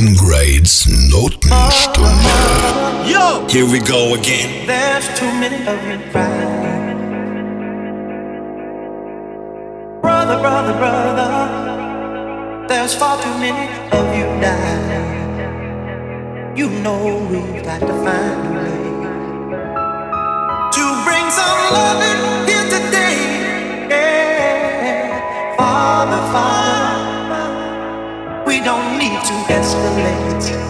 Grade's Notenstunde. Yo! Here we go again. There's too many of you crying. Brother, brother, brother. There's far too many of you dying. You know we've got to find a way to bring some loving to escalate.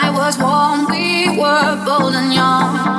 I was warm, we were bold and young.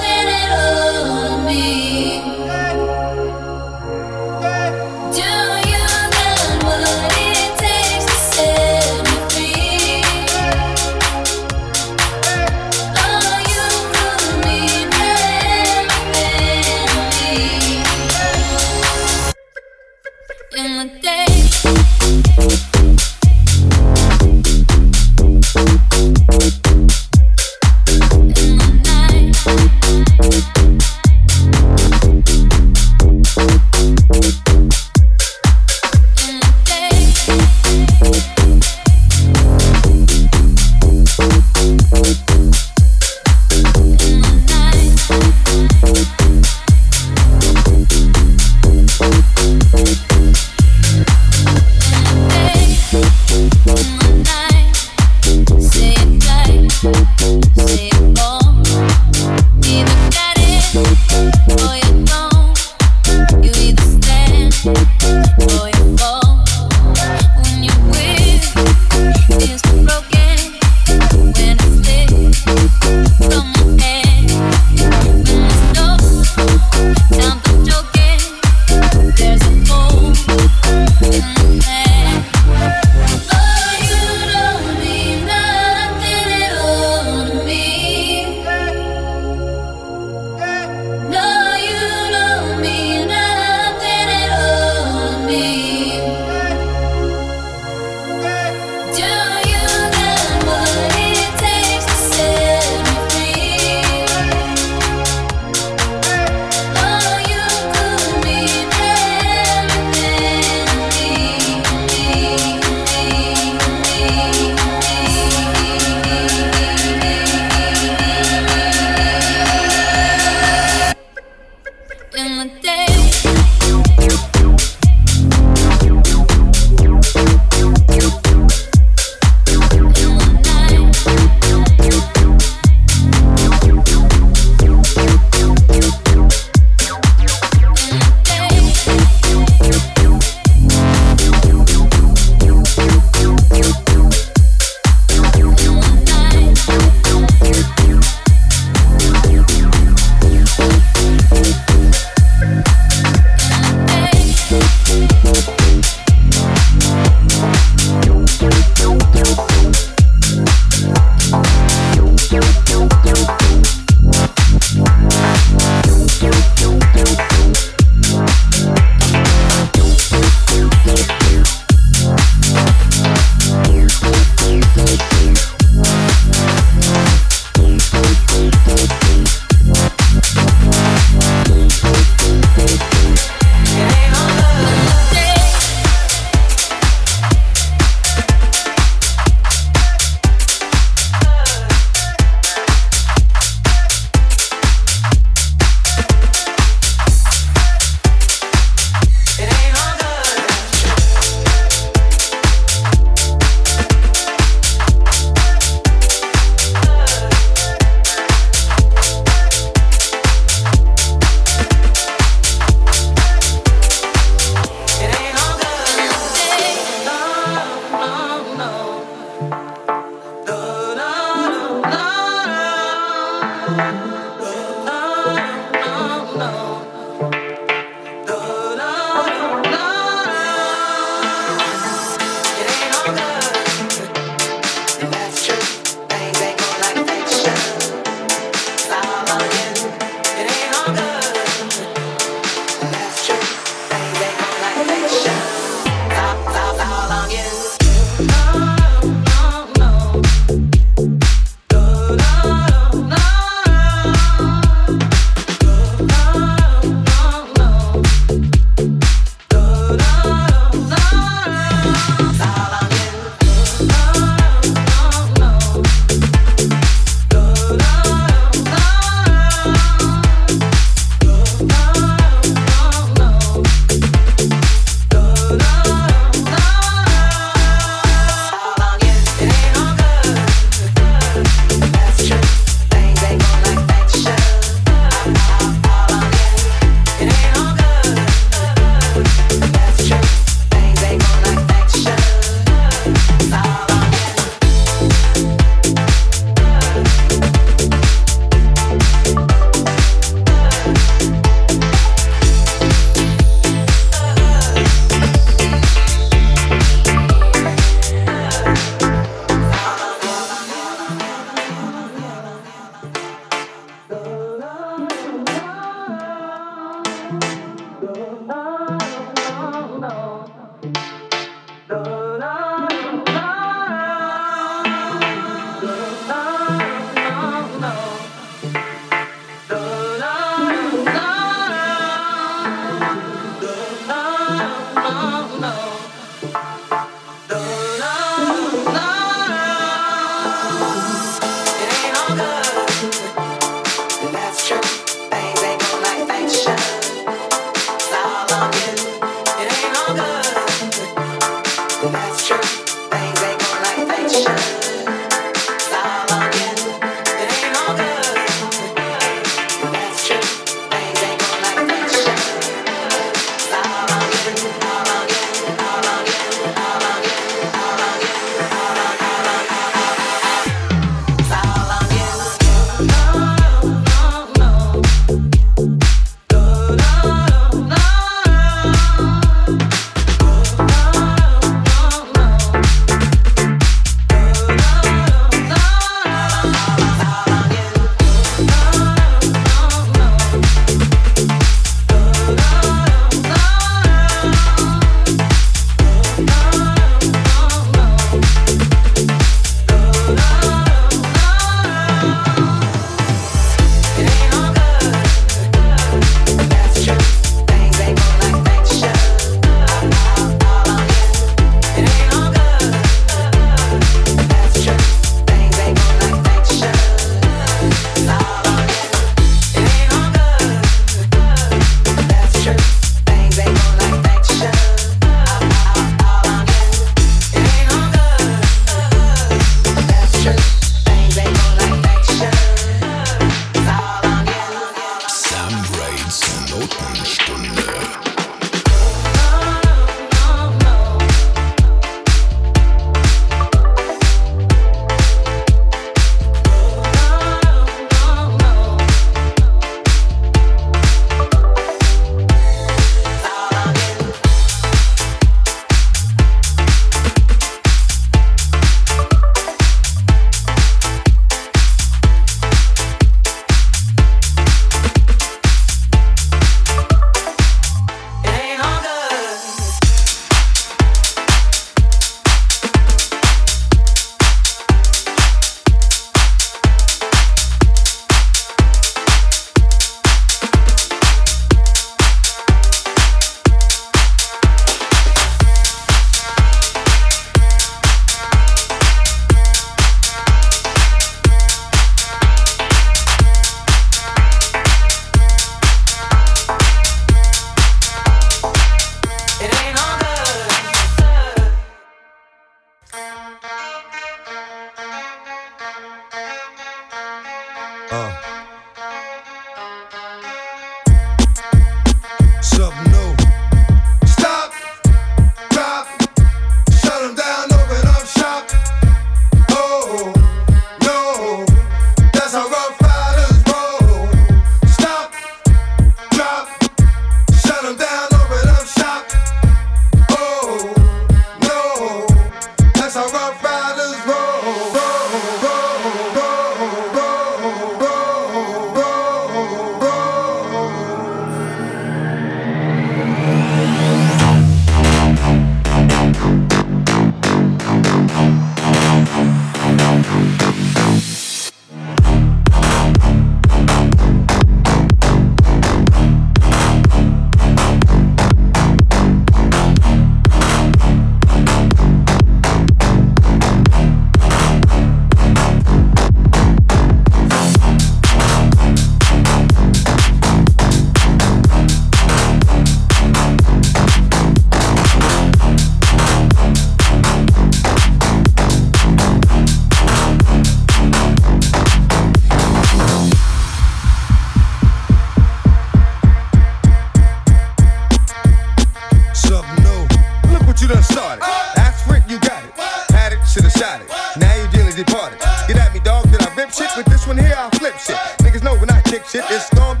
Teach you,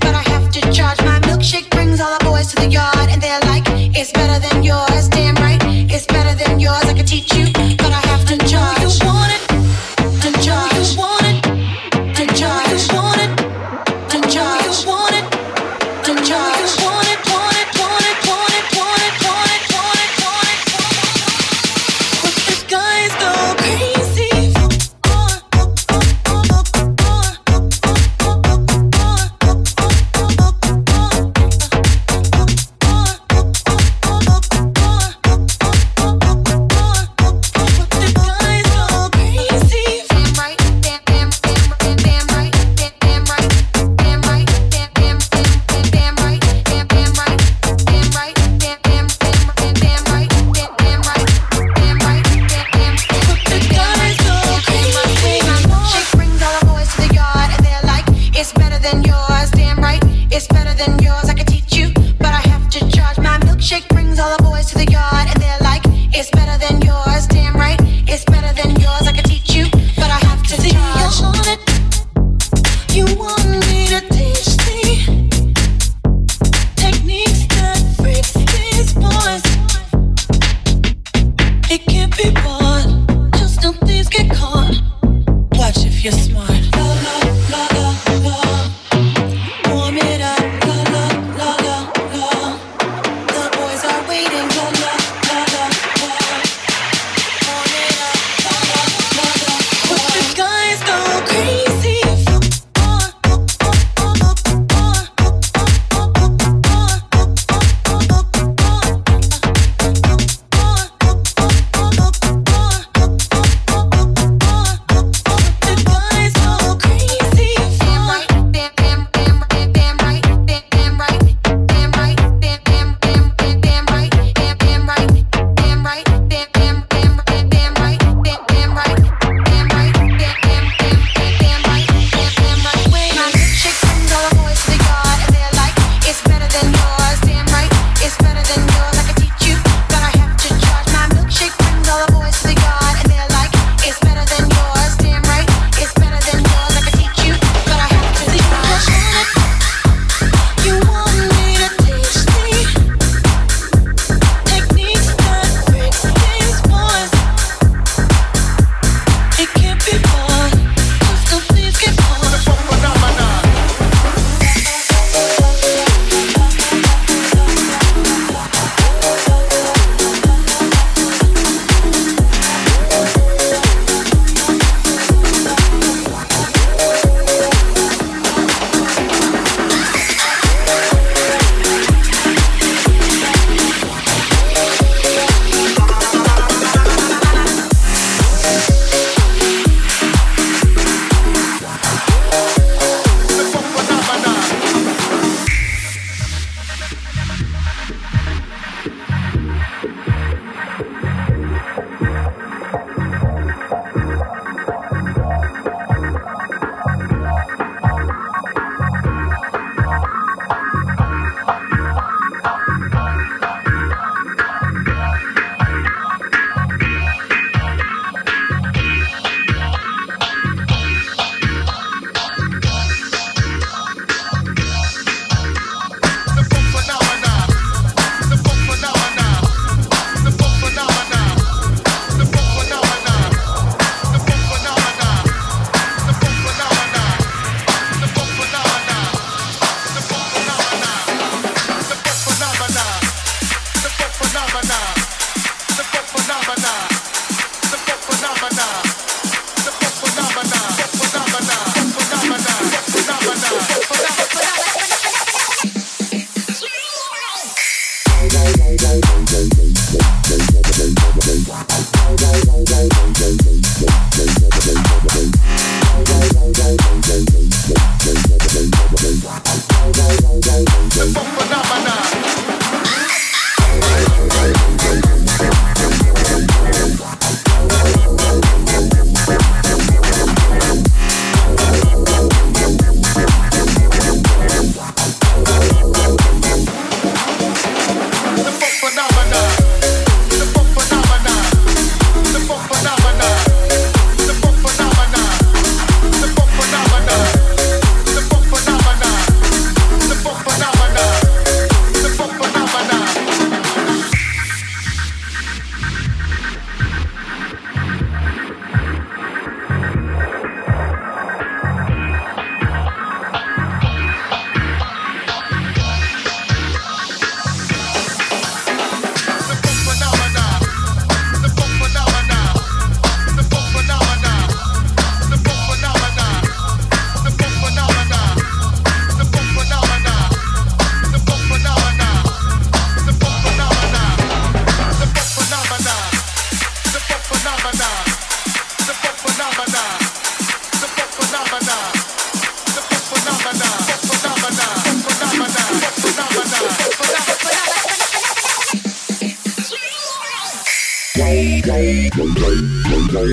but I have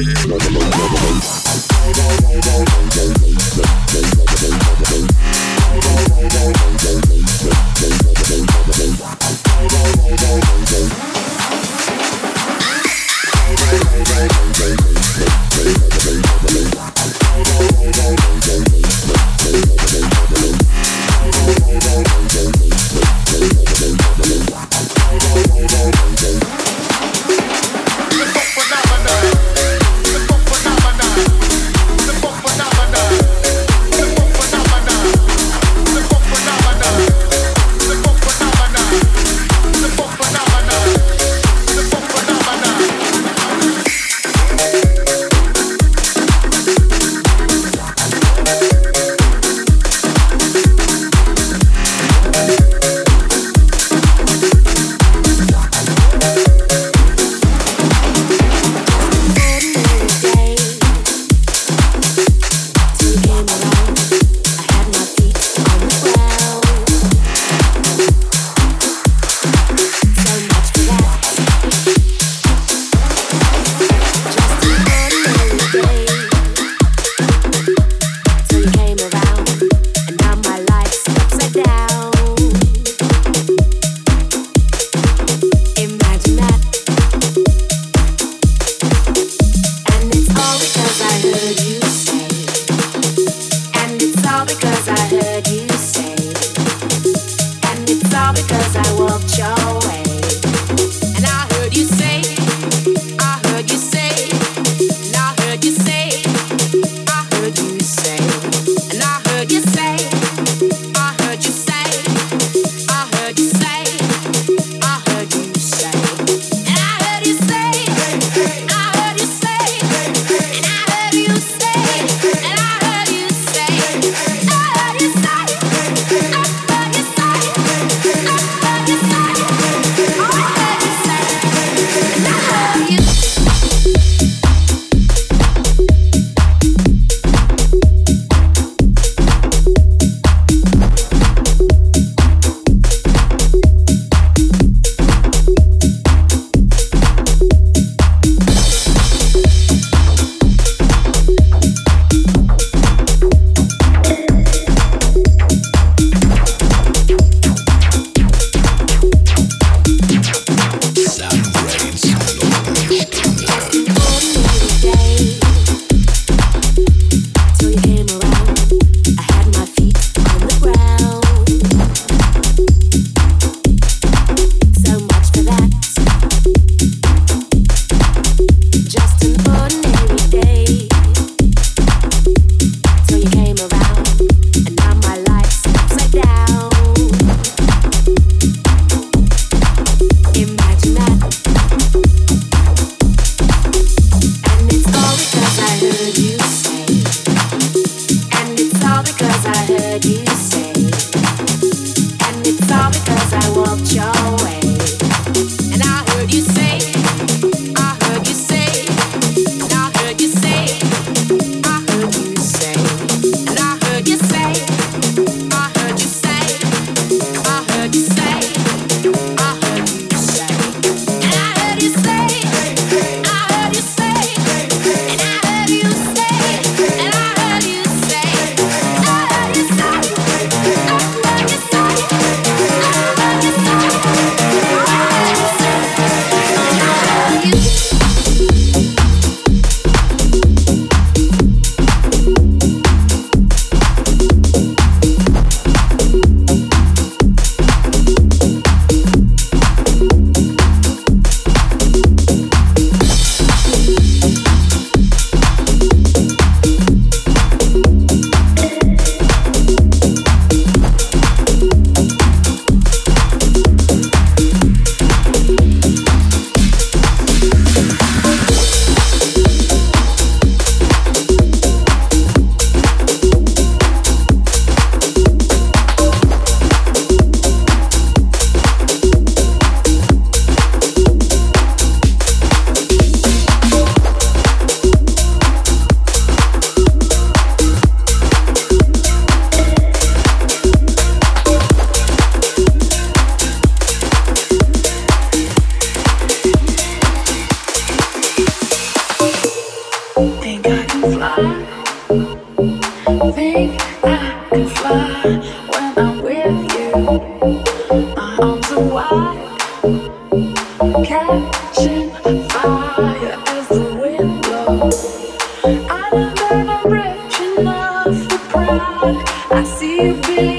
Thank I see you feeling.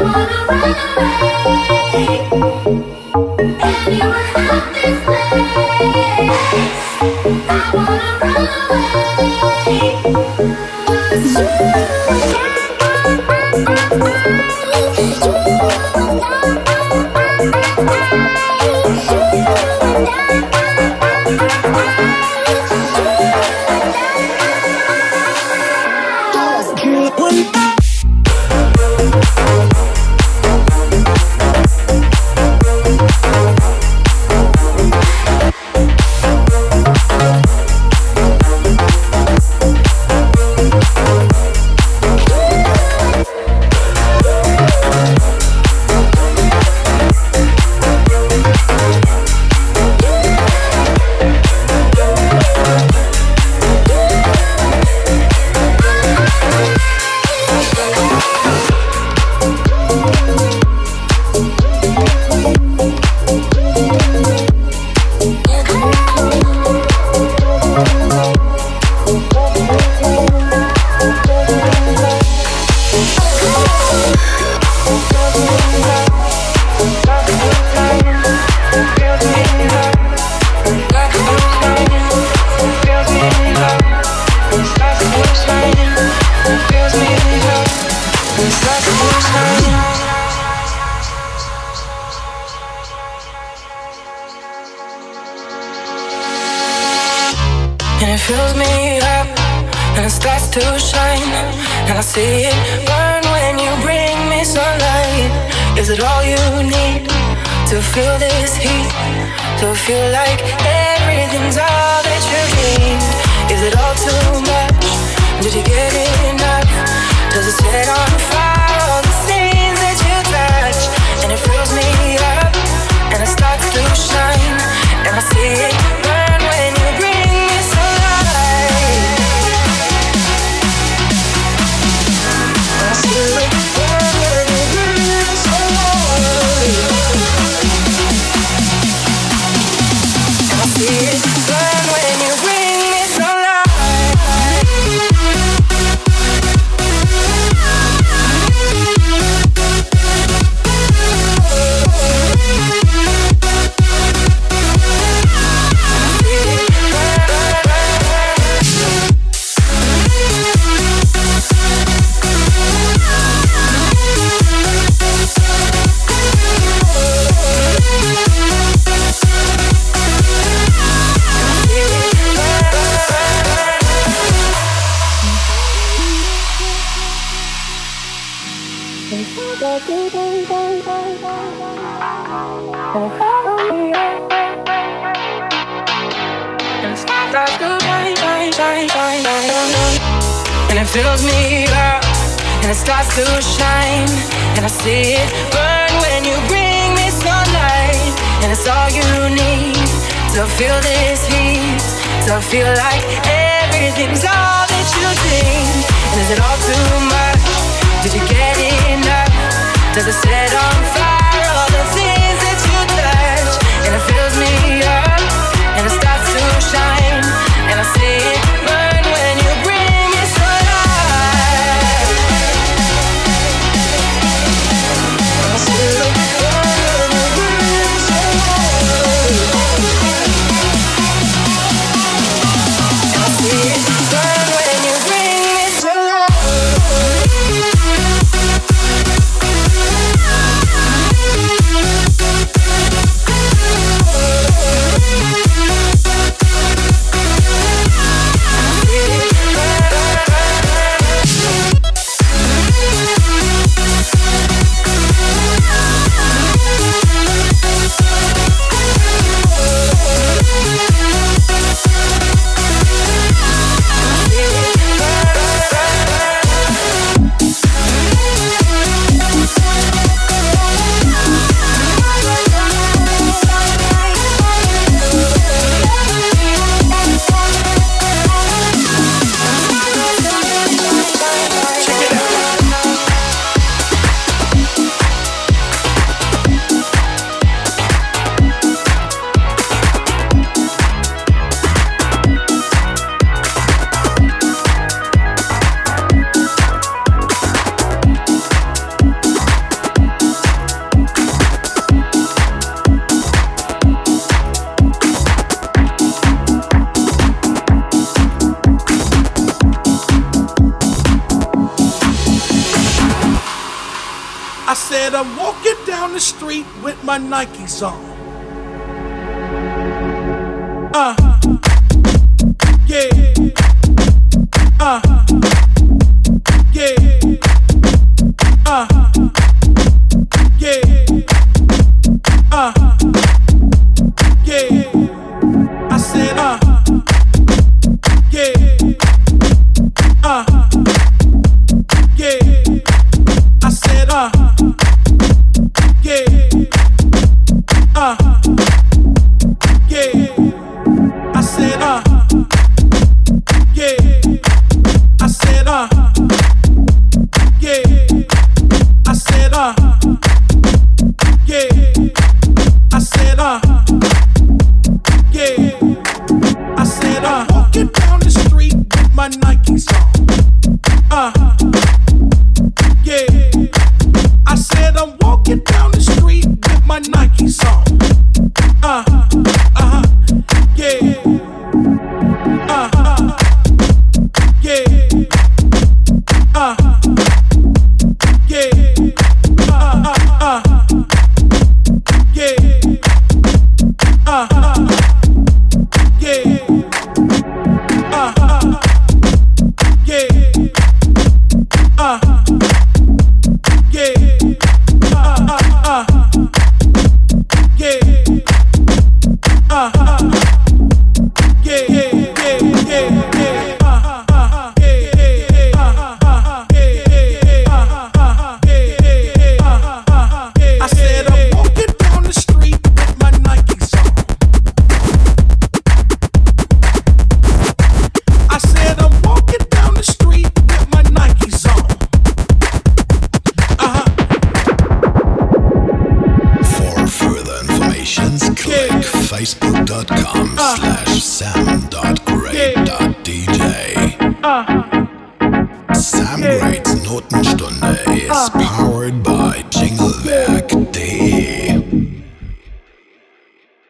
Wanna run away. 上。